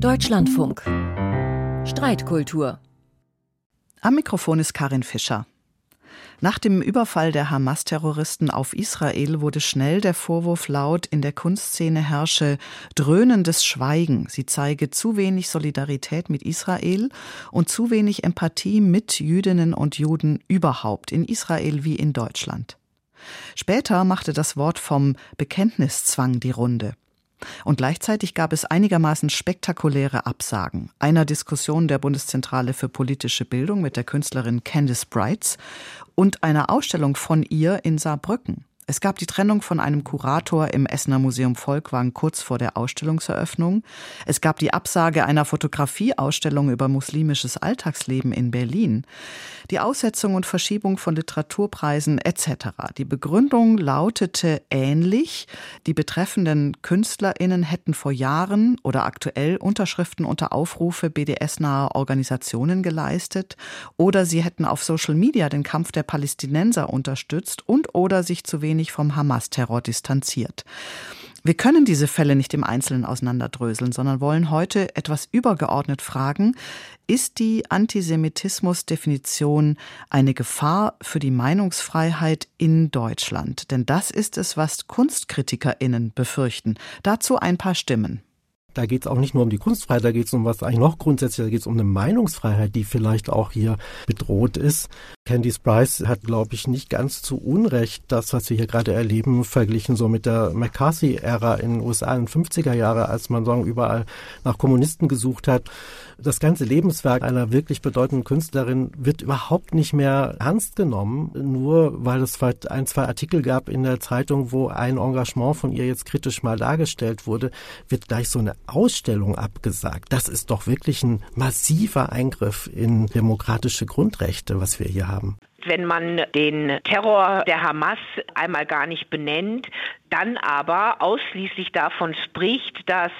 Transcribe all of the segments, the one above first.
Deutschlandfunk. Streitkultur. Am Mikrofon ist Karin Fischer. Nach dem Überfall der Hamas-Terroristen auf Israel wurde schnell der Vorwurf laut, in der Kunstszene herrsche dröhnendes Schweigen. Sie zeige zu wenig Solidarität mit Israel und zu wenig Empathie mit Jüdinnen und Juden überhaupt in Israel wie in Deutschland. Später machte das Wort vom Bekenntniszwang die Runde. Und gleichzeitig gab es einigermaßen spektakuläre Absagen. Einer Diskussion der Bundeszentrale für politische Bildung mit der Künstlerin Candice Brights und einer Ausstellung von ihr in Saarbrücken. Es gab die Trennung von einem Kurator im Essener Museum Volkwang kurz vor der Ausstellungseröffnung. Es gab die Absage einer Fotografieausstellung über muslimisches Alltagsleben in Berlin. Die Aussetzung und Verschiebung von Literaturpreisen etc. Die Begründung lautete ähnlich. Die betreffenden KünstlerInnen hätten vor Jahren oder aktuell Unterschriften unter Aufrufe BDS-naher Organisationen geleistet oder sie hätten auf Social Media den Kampf der Palästinenser unterstützt und oder sich zu wenig wenig vom Hamas-Terror distanziert. Wir können diese Fälle nicht im Einzelnen auseinanderdröseln, sondern wollen heute etwas übergeordnet fragen, ist die Antisemitismus-Definition eine Gefahr für die Meinungsfreiheit in Deutschland? Denn das ist es, was KunstkritikerInnen befürchten. Dazu ein paar Stimmen. Da geht es auch nicht nur um die Kunstfreiheit, da geht es um was eigentlich noch grundsätzlicher, da geht es um eine Meinungsfreiheit, die vielleicht auch hier bedroht ist. Candice Price hat, glaube ich, nicht ganz zu Unrecht das, was wir hier gerade erleben, verglichen so mit der McCarthy-Ära in den USA in den 50er Jahre, als man sagen, überall nach Kommunisten gesucht hat. Das ganze Lebenswerk einer wirklich bedeutenden Künstlerin wird überhaupt nicht mehr ernst genommen, nur weil es vielleicht ein, zwei Artikel gab in der Zeitung, wo ein Engagement von ihr jetzt kritisch mal dargestellt wurde, wird gleich so eine Ausstellung abgesagt. Das ist doch wirklich ein massiver Eingriff in demokratische Grundrechte, was wir hier haben haben. Wenn man den Terror der Hamas einmal gar nicht benennt, dann aber ausschließlich davon spricht, dass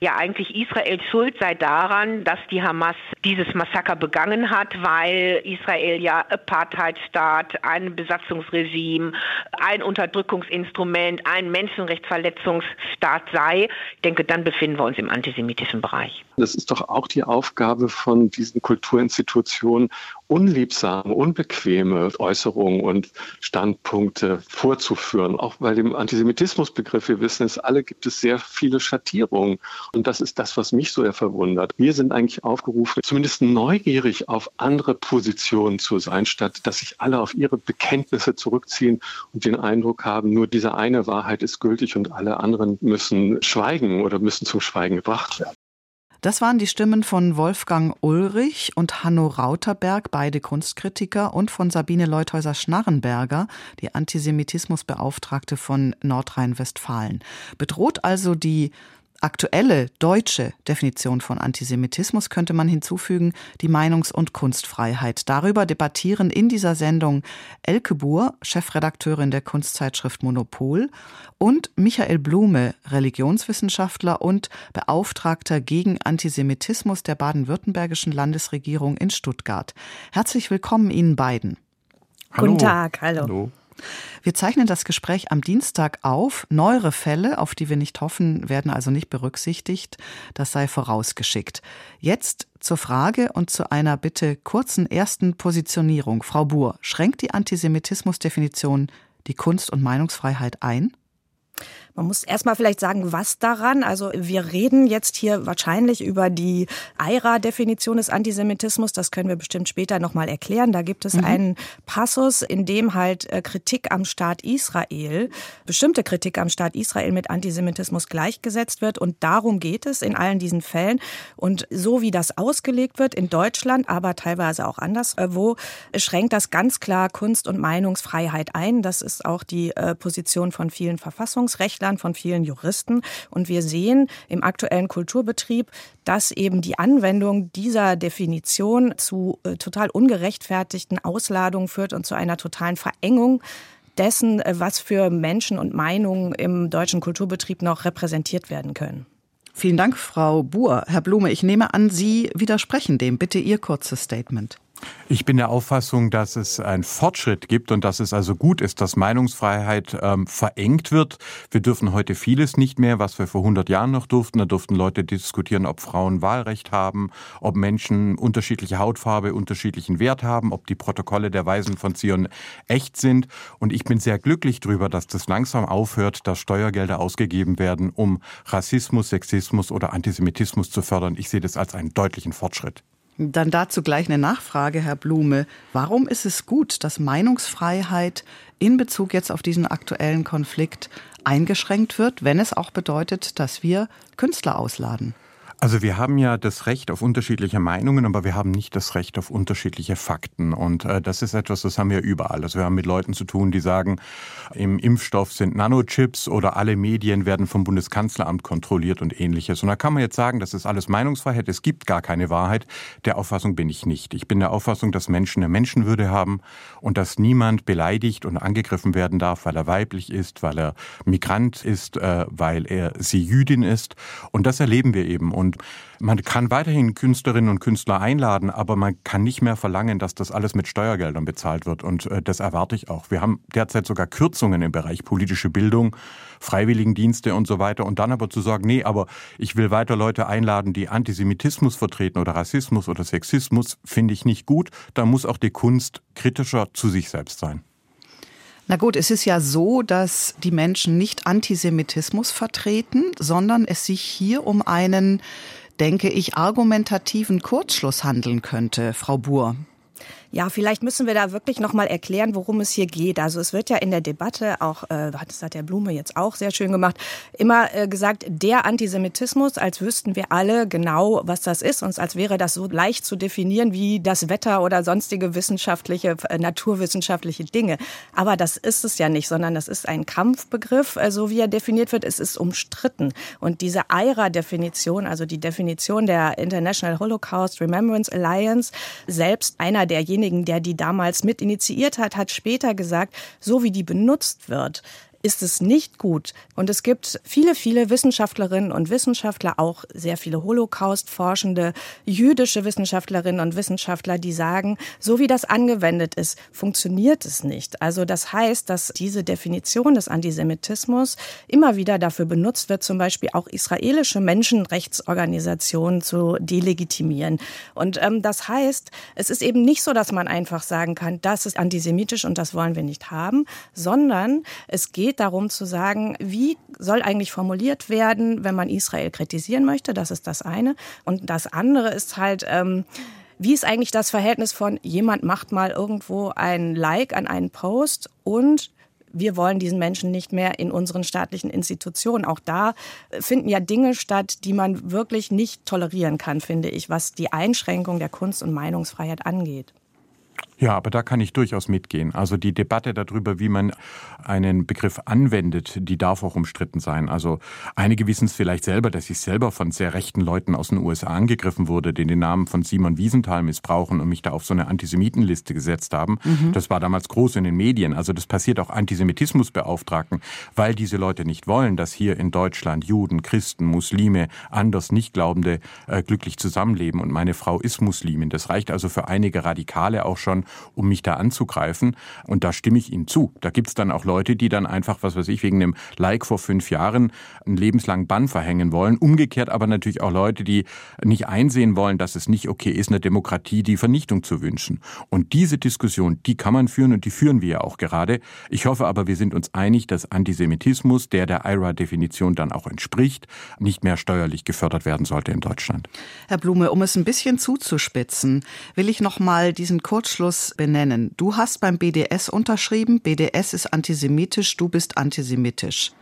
ja eigentlich Israel schuld sei daran, dass die Hamas dieses Massaker begangen hat, weil Israel ja Apartheidstaat, ein Besatzungsregime, ein Unterdrückungsinstrument, ein Menschenrechtsverletzungsstaat sei. Ich denke, dann befinden wir uns im antisemitischen Bereich. Das ist doch auch die Aufgabe von diesen Kulturinstitutionen, unliebsame, unbequeme Äußerungen und Standpunkte vorzuführen, auch bei dem Antisemitismus Antisemitismusbegriff, wir wissen es alle, gibt es sehr viele Schattierungen. Und das ist das, was mich so sehr verwundert. Wir sind eigentlich aufgerufen, zumindest neugierig auf andere Positionen zu sein, statt dass sich alle auf ihre Bekenntnisse zurückziehen und den Eindruck haben, nur diese eine Wahrheit ist gültig und alle anderen müssen schweigen oder müssen zum Schweigen gebracht werden. Das waren die Stimmen von Wolfgang Ulrich und Hanno Rauterberg, beide Kunstkritiker, und von Sabine Leuthäuser-Schnarrenberger, die Antisemitismusbeauftragte von Nordrhein-Westfalen. Bedroht also die aktuelle deutsche Definition von Antisemitismus könnte man hinzufügen, die Meinungs- und Kunstfreiheit. Darüber debattieren in dieser Sendung Elke Buhr, Chefredakteurin der Kunstzeitschrift Monopol, und Michael Blume, Religionswissenschaftler und Beauftragter gegen Antisemitismus der baden-württembergischen Landesregierung in Stuttgart. Herzlich willkommen Ihnen beiden. Hallo. Guten Tag, hallo. hallo. Wir zeichnen das Gespräch am Dienstag auf. Neuere Fälle, auf die wir nicht hoffen, werden also nicht berücksichtigt. Das sei vorausgeschickt. Jetzt zur Frage und zu einer bitte kurzen ersten Positionierung. Frau Buhr, schränkt die Antisemitismusdefinition die Kunst- und Meinungsfreiheit ein? Man muss erstmal vielleicht sagen, was daran. Also wir reden jetzt hier wahrscheinlich über die EIRA-Definition des Antisemitismus. Das können wir bestimmt später nochmal erklären. Da gibt es mhm. einen Passus, in dem halt äh, Kritik am Staat Israel, bestimmte Kritik am Staat Israel mit Antisemitismus gleichgesetzt wird. Und darum geht es in allen diesen Fällen. Und so wie das ausgelegt wird in Deutschland, aber teilweise auch anderswo, äh, schränkt das ganz klar Kunst- und Meinungsfreiheit ein. Das ist auch die äh, Position von vielen Verfassungsrechtlern. Rechtlern, von vielen Juristen. Und wir sehen im aktuellen Kulturbetrieb, dass eben die Anwendung dieser Definition zu äh, total ungerechtfertigten Ausladungen führt und zu einer totalen Verengung dessen, äh, was für Menschen und Meinungen im deutschen Kulturbetrieb noch repräsentiert werden können. Vielen Dank, Frau Buhr. Herr Blume, ich nehme an, Sie widersprechen dem. Bitte Ihr kurzes Statement. Ich bin der Auffassung, dass es einen Fortschritt gibt und dass es also gut ist, dass Meinungsfreiheit ähm, verengt wird. Wir dürfen heute vieles nicht mehr, was wir vor 100 Jahren noch durften. Da durften Leute diskutieren, ob Frauen Wahlrecht haben, ob Menschen unterschiedliche Hautfarbe unterschiedlichen Wert haben, ob die Protokolle der Weisen von Zion echt sind. Und ich bin sehr glücklich darüber, dass das langsam aufhört, dass Steuergelder ausgegeben werden, um Rassismus, Sexismus oder Antisemitismus zu fördern. Ich sehe das als einen deutlichen Fortschritt. Dann dazu gleich eine Nachfrage, Herr Blume. Warum ist es gut, dass Meinungsfreiheit in Bezug jetzt auf diesen aktuellen Konflikt eingeschränkt wird, wenn es auch bedeutet, dass wir Künstler ausladen? Also wir haben ja das Recht auf unterschiedliche Meinungen, aber wir haben nicht das Recht auf unterschiedliche Fakten. Und äh, das ist etwas, das haben wir überall. Also wir haben mit Leuten zu tun, die sagen, im Impfstoff sind Nanochips oder alle Medien werden vom Bundeskanzleramt kontrolliert und ähnliches. Und da kann man jetzt sagen, das ist alles Meinungsfreiheit, es gibt gar keine Wahrheit. Der Auffassung bin ich nicht. Ich bin der Auffassung, dass Menschen eine Menschenwürde haben und dass niemand beleidigt und angegriffen werden darf, weil er weiblich ist, weil er Migrant ist, äh, weil er sie Jüdin ist. Und das erleben wir eben. Und und man kann weiterhin Künstlerinnen und Künstler einladen, aber man kann nicht mehr verlangen, dass das alles mit Steuergeldern bezahlt wird. Und äh, das erwarte ich auch. Wir haben derzeit sogar Kürzungen im Bereich politische Bildung, Freiwilligendienste und so weiter. Und dann aber zu sagen, nee, aber ich will weiter Leute einladen, die Antisemitismus vertreten oder Rassismus oder Sexismus, finde ich nicht gut. Da muss auch die Kunst kritischer zu sich selbst sein. Na gut, es ist ja so, dass die Menschen nicht Antisemitismus vertreten, sondern es sich hier um einen, denke ich, argumentativen Kurzschluss handeln könnte, Frau Buhr. Ja, vielleicht müssen wir da wirklich noch mal erklären, worum es hier geht. Also es wird ja in der Debatte auch, äh, das hat der Blume jetzt auch sehr schön gemacht, immer äh, gesagt, der Antisemitismus, als wüssten wir alle genau, was das ist und als wäre das so leicht zu definieren wie das Wetter oder sonstige wissenschaftliche, äh, naturwissenschaftliche Dinge. Aber das ist es ja nicht, sondern das ist ein Kampfbegriff, so wie er definiert wird. Es ist umstritten. Und diese IRA-Definition, also die Definition der International Holocaust Remembrance Alliance, selbst einer derjenigen, derjenigen, der die damals mit initiiert hat, hat später gesagt, so wie die benutzt wird, ist es nicht gut. Und es gibt viele, viele Wissenschaftlerinnen und Wissenschaftler, auch sehr viele Holocaust-forschende jüdische Wissenschaftlerinnen und Wissenschaftler, die sagen, so wie das angewendet ist, funktioniert es nicht. Also das heißt, dass diese Definition des Antisemitismus immer wieder dafür benutzt wird, zum Beispiel auch israelische Menschenrechtsorganisationen zu delegitimieren. Und ähm, das heißt, es ist eben nicht so, dass man einfach sagen kann, das ist antisemitisch und das wollen wir nicht haben, sondern es geht geht darum zu sagen, wie soll eigentlich formuliert werden, wenn man Israel kritisieren möchte. Das ist das eine. Und das andere ist halt, ähm, wie ist eigentlich das Verhältnis von jemand macht mal irgendwo ein Like an einen Post und wir wollen diesen Menschen nicht mehr in unseren staatlichen Institutionen. Auch da finden ja Dinge statt, die man wirklich nicht tolerieren kann, finde ich, was die Einschränkung der Kunst- und Meinungsfreiheit angeht. Ja, aber da kann ich durchaus mitgehen. Also die Debatte darüber, wie man einen Begriff anwendet, die darf auch umstritten sein. Also einige wissen es vielleicht selber, dass ich selber von sehr rechten Leuten aus den USA angegriffen wurde, die den Namen von Simon Wiesenthal missbrauchen und mich da auf so eine Antisemitenliste gesetzt haben. Mhm. Das war damals groß in den Medien. Also das passiert auch Antisemitismusbeauftragten, weil diese Leute nicht wollen, dass hier in Deutschland Juden, Christen, Muslime, anders Nichtglaubende äh, glücklich zusammenleben. Und meine Frau ist Muslimin. Das reicht also für einige Radikale auch schon, um mich da anzugreifen. Und da stimme ich Ihnen zu. Da gibt es dann auch Leute, die dann einfach, was weiß ich, wegen einem Like vor fünf Jahren einen lebenslangen Bann verhängen wollen. Umgekehrt aber natürlich auch Leute, die nicht einsehen wollen, dass es nicht okay ist, einer Demokratie die Vernichtung zu wünschen. Und diese Diskussion, die kann man führen und die führen wir ja auch gerade. Ich hoffe aber, wir sind uns einig, dass Antisemitismus, der der IRA-Definition dann auch entspricht, nicht mehr steuerlich gefördert werden sollte in Deutschland. Herr Blume, um es ein bisschen zuzuspitzen, will ich noch mal diesen Kurzschluss benennen. Du hast beim BDS unterschrieben, BDS ist antisemitisch, du bist antisemitisch.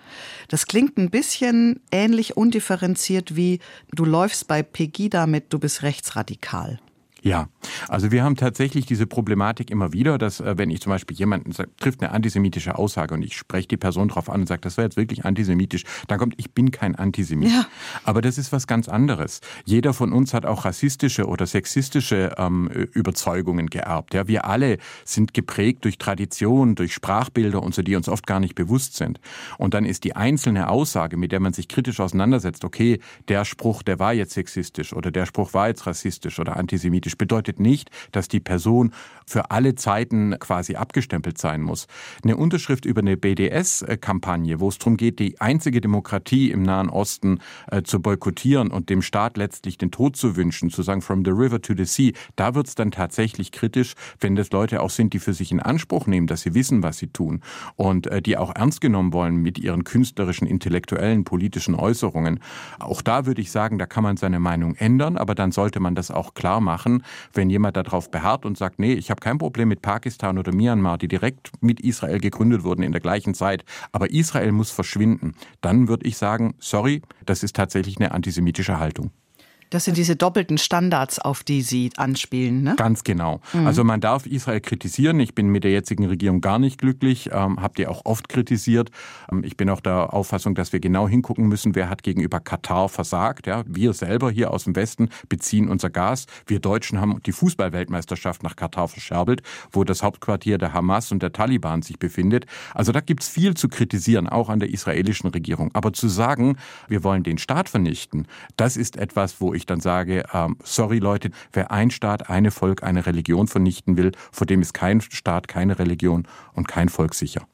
Das klingt ein bisschen ähnlich undifferenziert wie du läufst bei Pegida mit, du bist rechtsradikal. Ja, also wir haben tatsächlich diese Problematik immer wieder, dass äh, wenn ich zum Beispiel jemanden sagt, trifft eine antisemitische Aussage und ich spreche die Person darauf an und sage, das war jetzt wirklich antisemitisch, dann kommt, ich bin kein Antisemit. Ja. Aber das ist was ganz anderes. Jeder von uns hat auch rassistische oder sexistische ähm, Überzeugungen geerbt. Ja, wir alle sind geprägt durch Tradition, durch Sprachbilder und so, die uns oft gar nicht bewusst sind. Und dann ist die einzelne Aussage, mit der man sich kritisch auseinandersetzt, okay, der Spruch, der war jetzt sexistisch oder der Spruch war jetzt rassistisch oder antisemitisch, antisemitisch. Bedeutet nicht, dass die Person für alle Zeiten quasi abgestempelt sein muss. Eine Unterschrift über eine BDS-Kampagne, wo es darum geht, die einzige Demokratie im Nahen Osten äh, zu boykottieren und dem Staat letztlich den Tod zu wünschen, zu sagen, from the river to the sea, da wird es dann tatsächlich kritisch, wenn das Leute auch sind, die für sich in Anspruch nehmen, dass sie wissen, was sie tun und äh, die auch ernst genommen wollen mit ihren künstlerischen, intellektuellen, politischen Äußerungen. Auch da würde ich sagen, da kann man seine Meinung ändern, aber dann sollte man das auch klar machen, wenn jemand darauf beharrt und sagt, nee, ich habe kein Problem mit Pakistan oder Myanmar, die direkt mit Israel gegründet wurden in der gleichen Zeit, aber Israel muss verschwinden, dann würde ich sagen, sorry, das ist tatsächlich eine antisemitische Haltung. Das sind diese doppelten Standards, auf die Sie anspielen, ne? Ganz genau. Mhm. Also man darf Israel kritisieren. Ich bin mit der jetzigen Regierung gar nicht glücklich, ähm, habt ihr auch oft kritisiert. Ähm, ich bin auch der Auffassung, dass wir genau hingucken müssen, wer hat gegenüber Katar versagt. Ja, wir selber hier aus dem Westen beziehen unser Gas. Wir Deutschen haben die Fußballweltmeisterschaft nach Katar verscherbelt, wo das Hauptquartier der Hamas und der Taliban sich befindet. Also da gibt's viel zu kritisieren, auch an der israelischen Regierung. Aber zu sagen, wir wollen den Staat vernichten, das ist etwas, wo ich ich dann sage, ähm, sorry Leute, wer ein Staat, eine Volk, eine Religion vernichten will, vor dem ist kein Staat, keine Religion und kein Volk sicher.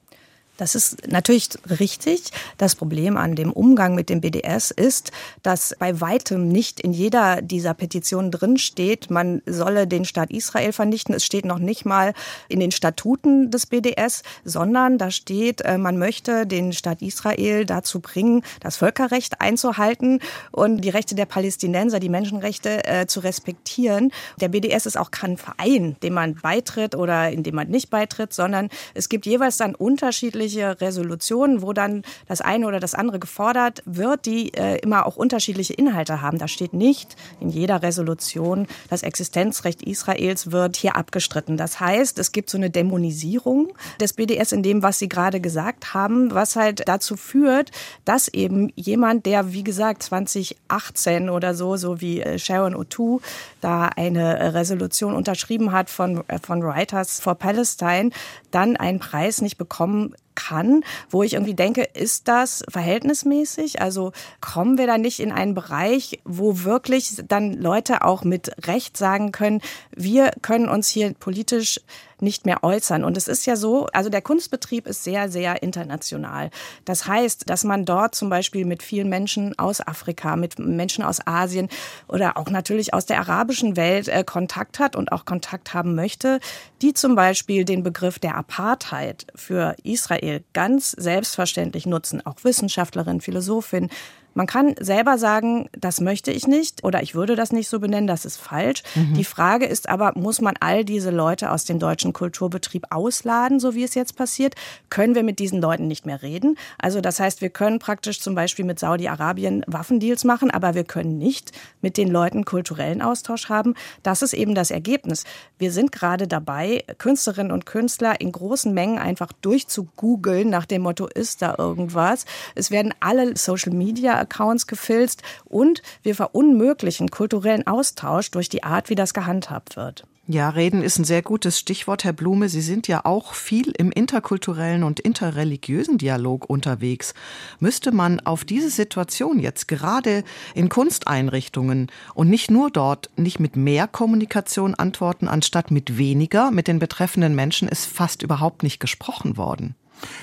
Das ist natürlich richtig. Das Problem an dem Umgang mit dem BDS ist, dass bei weitem nicht in jeder dieser Petitionen drin steht, man solle den Staat Israel vernichten. Es steht noch nicht mal in den Statuten des BDS, sondern da steht, äh, man möchte den Staat Israel dazu bringen, das Völkerrecht einzuhalten und die Rechte der Palästinenser, die Menschenrechte äh, zu respektieren. Der BDS ist auch kein Verein, dem man beitritt oder in dem man nicht beitritt, sondern es gibt jeweils dann unterschiedliche unterschiedliche Resolutionen, wo dann das eine oder das andere gefordert wird, die äh, immer auch unterschiedliche Inhalte haben. Da steht nicht in jeder Resolution, das Existenzrecht Israels wird hier abgestritten. Das heißt, es gibt so eine Dämonisierung des BDS in dem, was Sie gerade gesagt haben, was halt dazu führt, dass eben jemand, der wie gesagt 2018 oder so, so wie äh, Sharon O'Toole, da eine Resolution unterschrieben hat von, äh, von Writers for Palestine, dann einen Preis nicht bekommen kann, wo ich irgendwie denke, ist das verhältnismäßig? Also kommen wir da nicht in einen Bereich, wo wirklich dann Leute auch mit Recht sagen können, wir können uns hier politisch nicht mehr äußern. Und es ist ja so, also der Kunstbetrieb ist sehr, sehr international. Das heißt, dass man dort zum Beispiel mit vielen Menschen aus Afrika, mit Menschen aus Asien oder auch natürlich aus der arabischen Welt äh, Kontakt hat und auch Kontakt haben möchte, die zum Beispiel den Begriff der Apartheid für Israel ganz selbstverständlich nutzen. Auch Wissenschaftlerinnen, Philosophinnen, man kann selber sagen, das möchte ich nicht oder ich würde das nicht so benennen, das ist falsch. Mhm. Die Frage ist aber, muss man all diese Leute aus dem deutschen Kulturbetrieb ausladen, so wie es jetzt passiert? Können wir mit diesen Leuten nicht mehr reden? Also das heißt, wir können praktisch zum Beispiel mit Saudi-Arabien Waffendeals machen, aber wir können nicht mit den Leuten kulturellen Austausch haben. Das ist eben das Ergebnis. Wir sind gerade dabei, Künstlerinnen und Künstler in großen Mengen einfach durchzugoogeln nach dem Motto, ist da irgendwas? Es werden alle Social Media Accounts gefilzt und wir verunmöglichen kulturellen Austausch durch die Art, wie das gehandhabt wird. Ja, reden ist ein sehr gutes Stichwort, Herr Blume. Sie sind ja auch viel im interkulturellen und interreligiösen Dialog unterwegs. Müsste man auf diese Situation jetzt gerade in Kunsteinrichtungen und nicht nur dort nicht mit mehr Kommunikation antworten, anstatt mit weniger? Mit den betreffenden Menschen ist fast überhaupt nicht gesprochen worden.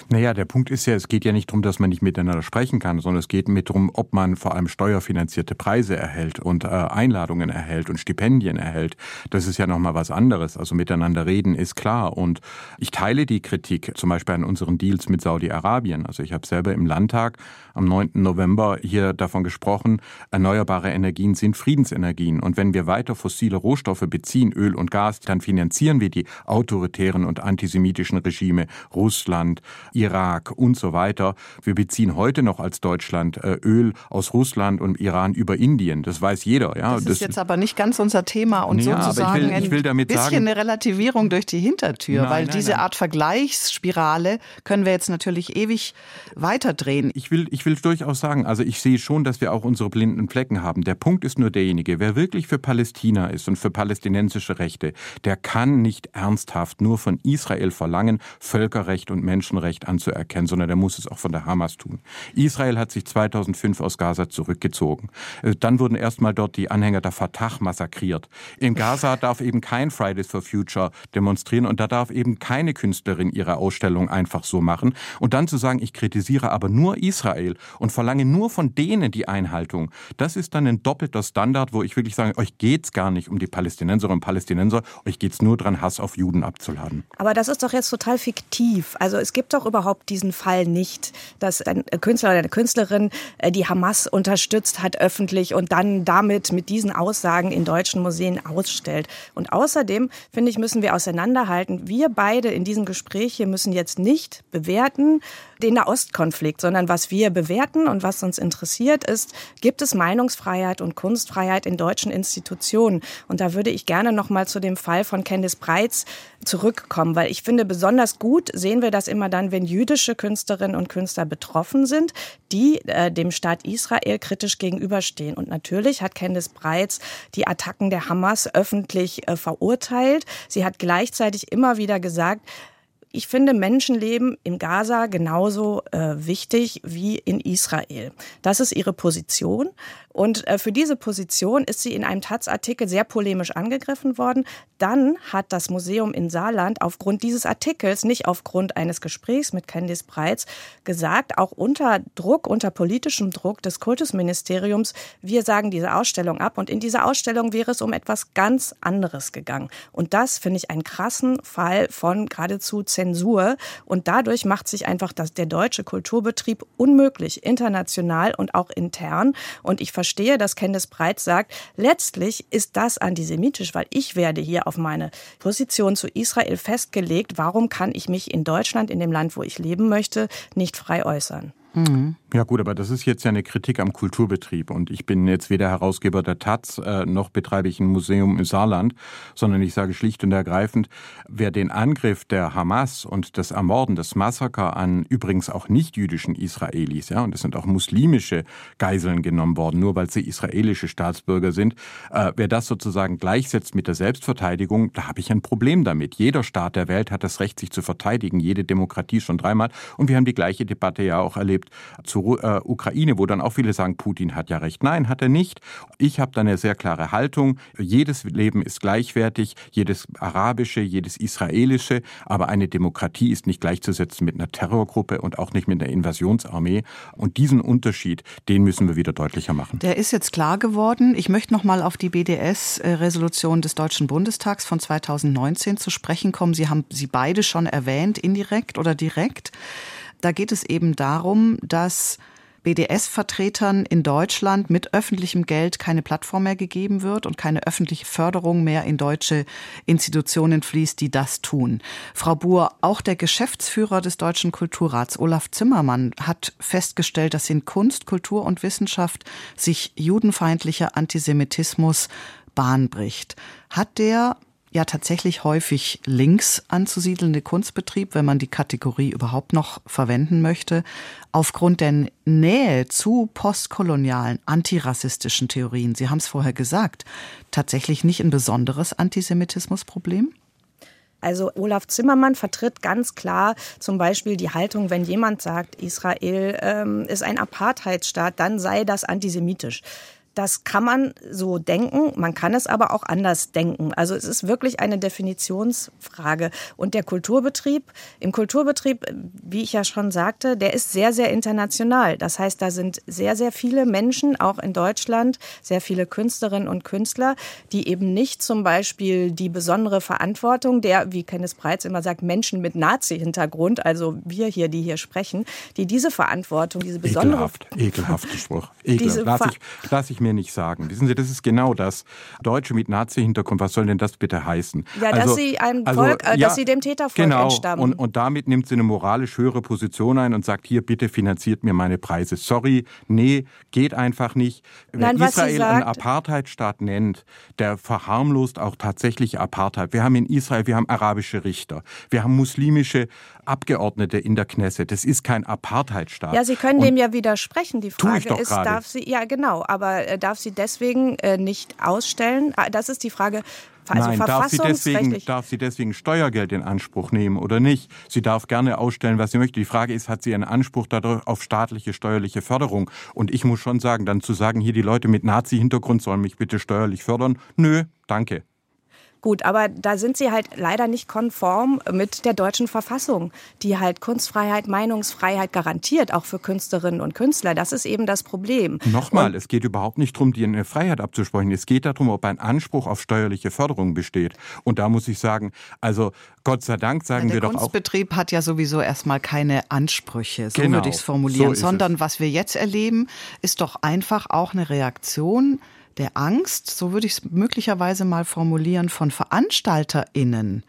Naja, der Punkt ist ja, es geht ja nicht darum, dass man nicht miteinander sprechen kann, sondern es geht mit darum, ob man vor allem steuerfinanzierte Preise erhält und äh, Einladungen erhält und Stipendien erhält. Das ist ja nochmal was anderes. Also miteinander reden ist klar. Und ich teile die Kritik, zum Beispiel an unseren Deals mit Saudi-Arabien. Also ich habe selber im Landtag am 9. November hier davon gesprochen, erneuerbare Energien sind Friedensenergien. Und wenn wir weiter fossile Rohstoffe beziehen, Öl und Gas, dann finanzieren wir die autoritären und antisemitischen Regime Russland, Irak und so weiter. Wir beziehen heute noch als Deutschland äh, Öl aus Russland und Iran über Indien. Das weiß jeder. Ja, das, das ist jetzt aber nicht ganz unser Thema und ja, sozusagen ich will, ich will ein bisschen sagen, eine Relativierung durch die Hintertür, nein, weil nein, diese nein. Art Vergleichsspirale können wir jetzt natürlich ewig weiterdrehen. Ich will, ich will durchaus sagen, also ich sehe schon, dass wir auch unsere blinden Flecken haben. Der Punkt ist nur derjenige, wer wirklich für Palästina ist und für palästinensische Rechte, der kann nicht ernsthaft nur von Israel verlangen, Völkerrecht und Menschenrechte Menschenrecht anzuerkennen, sondern er muss es auch von der Hamas tun. Israel hat sich 2005 aus Gaza zurückgezogen. Äh, dann wurden erstmal dort die Anhänger der Fatah massakriert. In Gaza darf eben kein Fridays for Future demonstrieren und da darf eben keine Künstlerin ihre Ausstellung einfach so machen. Und dann zu sagen, ich kritisiere aber nur Israel und verlange nur von denen die Einhaltung, das ist dann ein doppelter Standard, wo ich wirklich sage, euch geht's gar nicht um die Palästinenserinnen und Palästinenser, euch geht's nur dran, Hass auf Juden abzuladen. Aber das ist doch jetzt total fiktiv. Also es gibt doch überhaupt diesen Fall nicht, dass ein Künstler oder eine Künstlerin äh, die Hamas unterstützt hat öffentlich und dann damit mit diesen Aussagen in deutschen Museen ausstellt. Und außerdem, finde ich, müssen wir auseinanderhalten, wir beide in diesem Gespräch hier müssen jetzt nicht bewerten, den Nahostkonflikt, sondern was wir bewerten und was uns interessiert ist, gibt es Meinungsfreiheit und Kunstfreiheit in deutschen Institutionen? Und da würde ich gerne noch mal zu dem Fall von Candice Breitz zurückkommen, weil ich finde, besonders gut sehen wir das immer dann, wenn jüdische Künstlerinnen und Künstler betroffen sind, die äh, dem Staat Israel kritisch gegenüberstehen. Und natürlich hat Candice Breitz die Attacken der Hamas öffentlich äh, verurteilt. Sie hat gleichzeitig immer wieder gesagt, ich finde Menschenleben im Gaza genauso äh, wichtig wie in Israel. Das ist ihre Position. Und äh, für diese Position ist sie in einem Taz-Artikel sehr polemisch angegriffen worden. Dann hat das Museum in Saarland aufgrund dieses Artikels, nicht aufgrund eines Gesprächs mit Candice Breitz, gesagt, auch unter Druck, unter politischem Druck des Kultusministeriums, wir sagen diese Ausstellung ab. Und in dieser Ausstellung wäre es um etwas ganz anderes gegangen. Und das finde ich einen krassen Fall von geradezu Zensur. Und dadurch macht sich einfach das, der deutsche Kulturbetrieb unmöglich, international und auch intern. Und ich verstehe, dass Candice Breit sagt, letztlich ist das antisemitisch, weil ich werde hier auf meine Position zu Israel festgelegt. Warum kann ich mich in Deutschland, in dem Land, wo ich leben möchte, nicht frei äußern? Mhm. Ja gut, aber das ist jetzt ja eine Kritik am Kulturbetrieb und ich bin jetzt weder Herausgeber der Taz äh, noch betreibe ich ein Museum im Saarland, sondern ich sage schlicht und ergreifend, wer den Angriff der Hamas und das Ermorden, das Massaker an übrigens auch nicht-jüdischen Israelis, ja, und es sind auch muslimische Geiseln genommen worden, nur weil sie israelische Staatsbürger sind, äh, wer das sozusagen gleichsetzt mit der Selbstverteidigung, da habe ich ein Problem damit. Jeder Staat der Welt hat das Recht, sich zu verteidigen, jede Demokratie schon dreimal und wir haben die gleiche Debatte ja auch erlebt zur äh, Ukraine, wo dann auch viele sagen, Putin hat ja recht. Nein, hat er nicht. Ich habe da eine sehr klare Haltung. Jedes Leben ist gleichwertig, jedes arabische, jedes israelische, aber eine Demokratie ist nicht gleichzusetzen mit einer Terrorgruppe und auch nicht mit einer Invasionsarmee. Und diesen Unterschied, den müssen wir wieder deutlicher machen. Der ist jetzt klar geworden. Ich möchte noch mal auf die BDS-Resolution des Deutschen Bundestags von 2019 zu sprechen kommen. Sie haben sie beide schon erwähnt, indirekt oder direkt. Da geht es eben darum, dass BDS-Vertretern in Deutschland mit öffentlichem Geld keine Plattform mehr gegeben wird und keine öffentliche Förderung mehr in deutsche Institutionen fließt, die das tun. Frau Buhr, auch der Geschäftsführer des Deutschen Kulturrats, Olaf Zimmermann, hat festgestellt, dass in Kunst, Kultur und Wissenschaft sich judenfeindlicher Antisemitismus Bahn bricht. Hat der ja tatsächlich häufig links anzusiedelnde Kunstbetrieb, wenn man die Kategorie überhaupt noch verwenden möchte, aufgrund der Nähe zu postkolonialen antirassistischen Theorien, Sie haben es vorher gesagt, tatsächlich nicht ein besonderes Antisemitismusproblem? Also Olaf Zimmermann vertritt ganz klar zum Beispiel die Haltung, wenn jemand sagt, Israel ähm, ist ein Apartheidsstaat, dann sei das antisemitisch. Das kann man so denken, man kann es aber auch anders denken. Also es ist wirklich eine Definitionsfrage. Und der Kulturbetrieb, im Kulturbetrieb, wie ich ja schon sagte, der ist sehr, sehr international. Das heißt, da sind sehr, sehr viele Menschen, auch in Deutschland, sehr viele Künstlerinnen und Künstler, die eben nicht zum Beispiel die besondere Verantwortung der, wie Kenneth Breitz immer sagt, Menschen mit Nazi-Hintergrund, also wir hier, die hier sprechen, die diese Verantwortung, diese besondere... Ekelhaft, ekelhafter Spruch. Ekelhaft. Lass ich, lass ich mir nicht sagen. Wissen Sie, das ist genau das. Deutsche mit Nazi-Hintergrund, was soll denn das bitte heißen? Ja, also, dass sie einem also, Volk, äh, ja, dass sie dem Tätervolk genau. entstammen. Und, und damit nimmt sie eine moralisch höhere Position ein und sagt, hier, bitte finanziert mir meine Preise. Sorry, nee, geht einfach nicht. Wer Nein, Israel sagt, einen Apartheidstaat nennt, der verharmlost auch tatsächlich Apartheid. Wir haben in Israel, wir haben arabische Richter, wir haben muslimische Abgeordnete in der Knesset. Das ist kein Apartheidstaat. Ja, Sie können und dem ja widersprechen. Die Frage ist, darf sie, ja genau, aber äh, darf sie deswegen äh, nicht ausstellen? Ah, das ist die Frage. Also Nein, darf sie, deswegen, darf sie deswegen Steuergeld in Anspruch nehmen oder nicht? Sie darf gerne ausstellen, was sie möchte. Die Frage ist, hat sie einen Anspruch darauf auf staatliche steuerliche Förderung? Und ich muss schon sagen, dann zu sagen, hier die Leute mit Nazi-Hintergrund sollen mich bitte steuerlich fördern, nö, danke. Gut, aber da sind sie halt leider nicht konform mit der deutschen Verfassung, die halt Kunstfreiheit, Meinungsfreiheit garantiert, auch für Künstlerinnen und Künstler. Das ist eben das Problem. Nochmal, und es geht überhaupt nicht darum, dir eine Freiheit abzusprechen. Es geht darum, ob ein Anspruch auf steuerliche Förderung besteht. Und da muss ich sagen, also Gott sei Dank sagen ja, wir doch auch. Der Kunstbetrieb hat ja sowieso erstmal keine Ansprüche, so genau, würde ich es formulieren, so sondern es. was wir jetzt erleben, ist doch einfach auch eine Reaktion der Angst, so würde ich es möglicherweise mal formulieren, von VeranstalterInnen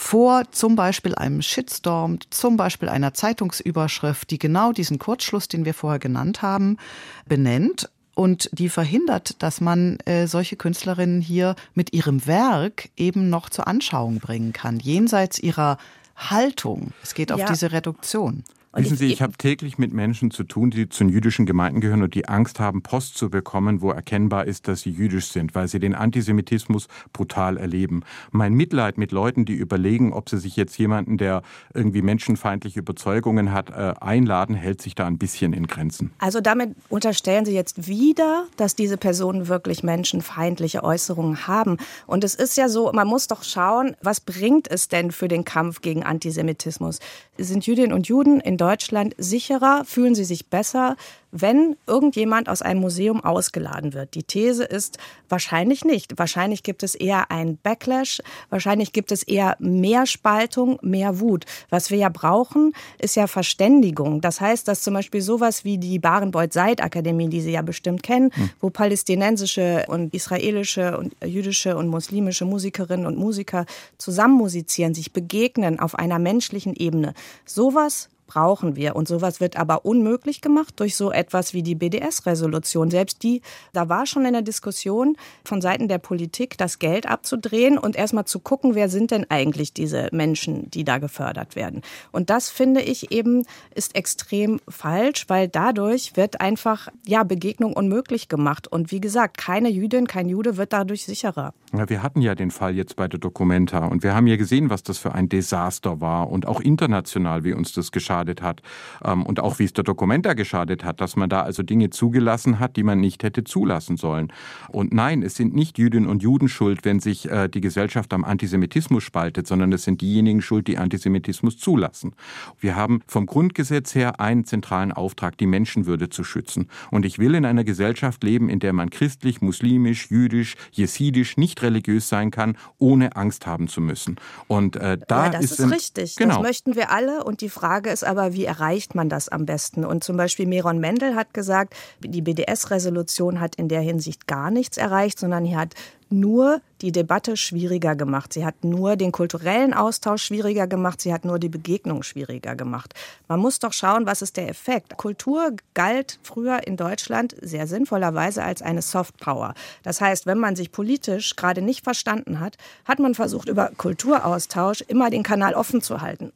vor zum Beispiel einem Shitstorm, zum Beispiel einer Zeitungsüberschrift, die genau diesen Kurzschluss, den wir vorher genannt haben, benennt und die verhindert, dass man äh, solche Künstlerinnen hier mit ihrem Werk eben noch zur Anschauung bringen kann, jenseits ihrer Haltung. Es geht auf ja. diese Reduktion. Und Wissen Sie, ich habe täglich mit Menschen zu tun, die zu jüdischen Gemeinden gehören und die Angst haben, Post zu bekommen, wo erkennbar ist, dass sie jüdisch sind, weil sie den Antisemitismus brutal erleben. Mein Mitleid mit Leuten, die überlegen, ob sie sich jetzt jemanden, der irgendwie menschenfeindliche Überzeugungen hat, äh, einladen, hält sich da ein bisschen in Grenzen. Also damit unterstellen Sie jetzt wieder, dass diese Personen wirklich menschenfeindliche Äußerungen haben. Und es ist ja so, man muss doch schauen, was bringt es denn für den Kampf gegen Antisemitismus? Sind Jüdinnen und Juden in Deutschland sicherer, fühlen sie sich besser, wenn irgendjemand aus einem Museum ausgeladen wird. Die These ist wahrscheinlich nicht. Wahrscheinlich gibt es eher einen Backlash, wahrscheinlich gibt es eher mehr Spaltung, mehr Wut. Was wir ja brauchen, ist ja Verständigung. Das heißt, dass zum Beispiel sowas wie die Barenboyd-Seid-Akademie, die Sie ja bestimmt kennen, hm. wo palästinensische und israelische und jüdische und muslimische Musikerinnen und Musiker zusammen musizieren, sich begegnen auf einer menschlichen Ebene. Sowas brauchen wir. Und sowas wird aber unmöglich gemacht durch so etwas wie die BDS-Resolution. Selbst die, da war schon in der Diskussion von Seiten der Politik, das Geld abzudrehen und erstmal zu gucken, wer sind denn eigentlich diese Menschen, die da gefördert werden. Und das finde ich eben ist extrem falsch, weil dadurch wird einfach, ja, Begegnung unmöglich gemacht. Und wie gesagt, keine Jüdin, kein Jude wird dadurch sicherer. Ja, wir hatten ja den Fall jetzt bei der Documenta und wir haben ja gesehen, was das für ein Desaster war und auch international, wie uns das geschah geschadet hat ähm, und auch wie es der Dokumenta geschadet hat, dass man da also Dinge zugelassen hat, die man nicht hätte zulassen sollen. Und nein, es sind nicht Jüdinnen und Juden schuld, wenn sich äh, die Gesellschaft am Antisemitismus spaltet, sondern es sind diejenigen schuld, die Antisemitismus zulassen. Wir haben vom Grundgesetz her einen zentralen Auftrag, die Menschenwürde zu schützen. Und ich will in einer Gesellschaft leben, in der man christlich, muslimisch, jüdisch, jesidisch, nicht religiös sein kann, ohne Angst haben zu müssen. Und äh, da ja, das ist, ist richtig. Genau. Das möchten wir alle. Und die Frage ist aber, wie erreicht man das am besten? Und zum Beispiel Meron Mendel hat gesagt, die BDS-Resolution hat in der Hinsicht gar nichts erreicht, sondern hier hat nur die Debatte schwieriger gemacht. Sie hat nur den kulturellen Austausch schwieriger gemacht. Sie hat nur die Begegnung schwieriger gemacht. Man muss doch schauen, was ist der Effekt. Kultur galt früher in Deutschland sehr sinnvollerweise als eine Soft Power. Das heißt, wenn man sich politisch gerade nicht verstanden hat, hat man versucht, über Kulturaustausch immer den Kanal offen zu halten.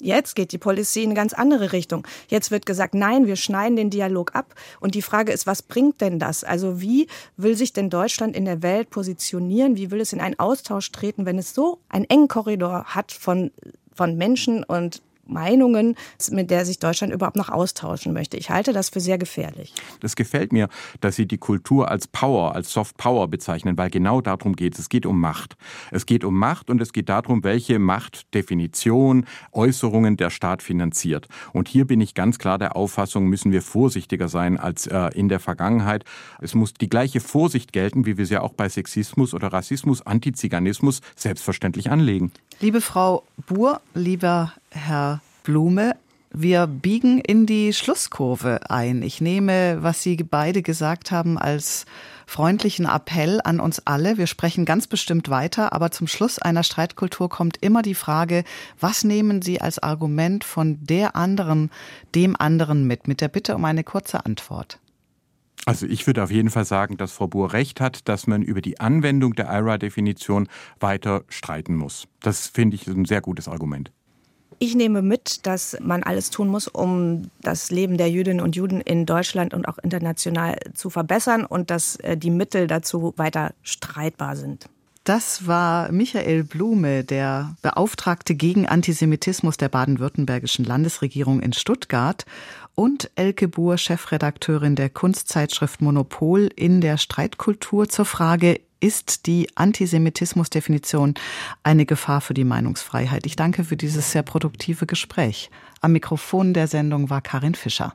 Jetzt geht die Policy in eine ganz andere Richtung. Jetzt wird gesagt, nein, wir schneiden den Dialog ab. Und die Frage ist, was bringt denn das? Also wie will sich denn Deutschland in der Welt positionieren? Wie will es in einen Austausch treten, wenn es so einen engen Korridor hat von, von Menschen und Meinungen, mit der sich Deutschland überhaupt noch austauschen möchte. Ich halte das für sehr gefährlich. Das gefällt mir, dass Sie die Kultur als Power, als Soft Power bezeichnen, weil genau darum geht es. Es geht um Macht. Es geht um Macht und es geht darum, welche Machtdefinition, Äußerungen der Staat finanziert. Und hier bin ich ganz klar der Auffassung, müssen wir vorsichtiger sein als äh, in der Vergangenheit. Es muss die gleiche Vorsicht gelten, wie wir sie auch bei Sexismus oder Rassismus, Antiziganismus selbstverständlich anlegen. Liebe Frau Buhr, lieber Herr Blume, wir biegen in die Schlusskurve ein. Ich nehme, was Sie beide gesagt haben, als freundlichen Appell an uns alle. Wir sprechen ganz bestimmt weiter, aber zum Schluss einer Streitkultur kommt immer die Frage, was nehmen Sie als Argument von der anderen, dem anderen mit? Mit der Bitte um eine kurze Antwort. Also ich würde auf jeden Fall sagen, dass Frau Buhr recht hat, dass man über die Anwendung der IRA-Definition weiter streiten muss. Das finde ich ein sehr gutes Argument. Ich nehme mit, dass man alles tun muss, um das Leben der Jüdinnen und Juden in Deutschland und auch international zu verbessern und dass äh, die Mittel dazu weiter streitbar sind. Das war Michael Blume, der Beauftragte gegen Antisemitismus der baden-württembergischen Landesregierung in Stuttgart und Elke Buhr, Chefredakteurin der Kunstzeitschrift Monopol in der Streitkultur zur Frage, ist die Antisemitismusdefinition eine Gefahr für die Meinungsfreiheit? Ich danke für dieses sehr produktive Gespräch. Am Mikrofon der Sendung war Karin Fischer.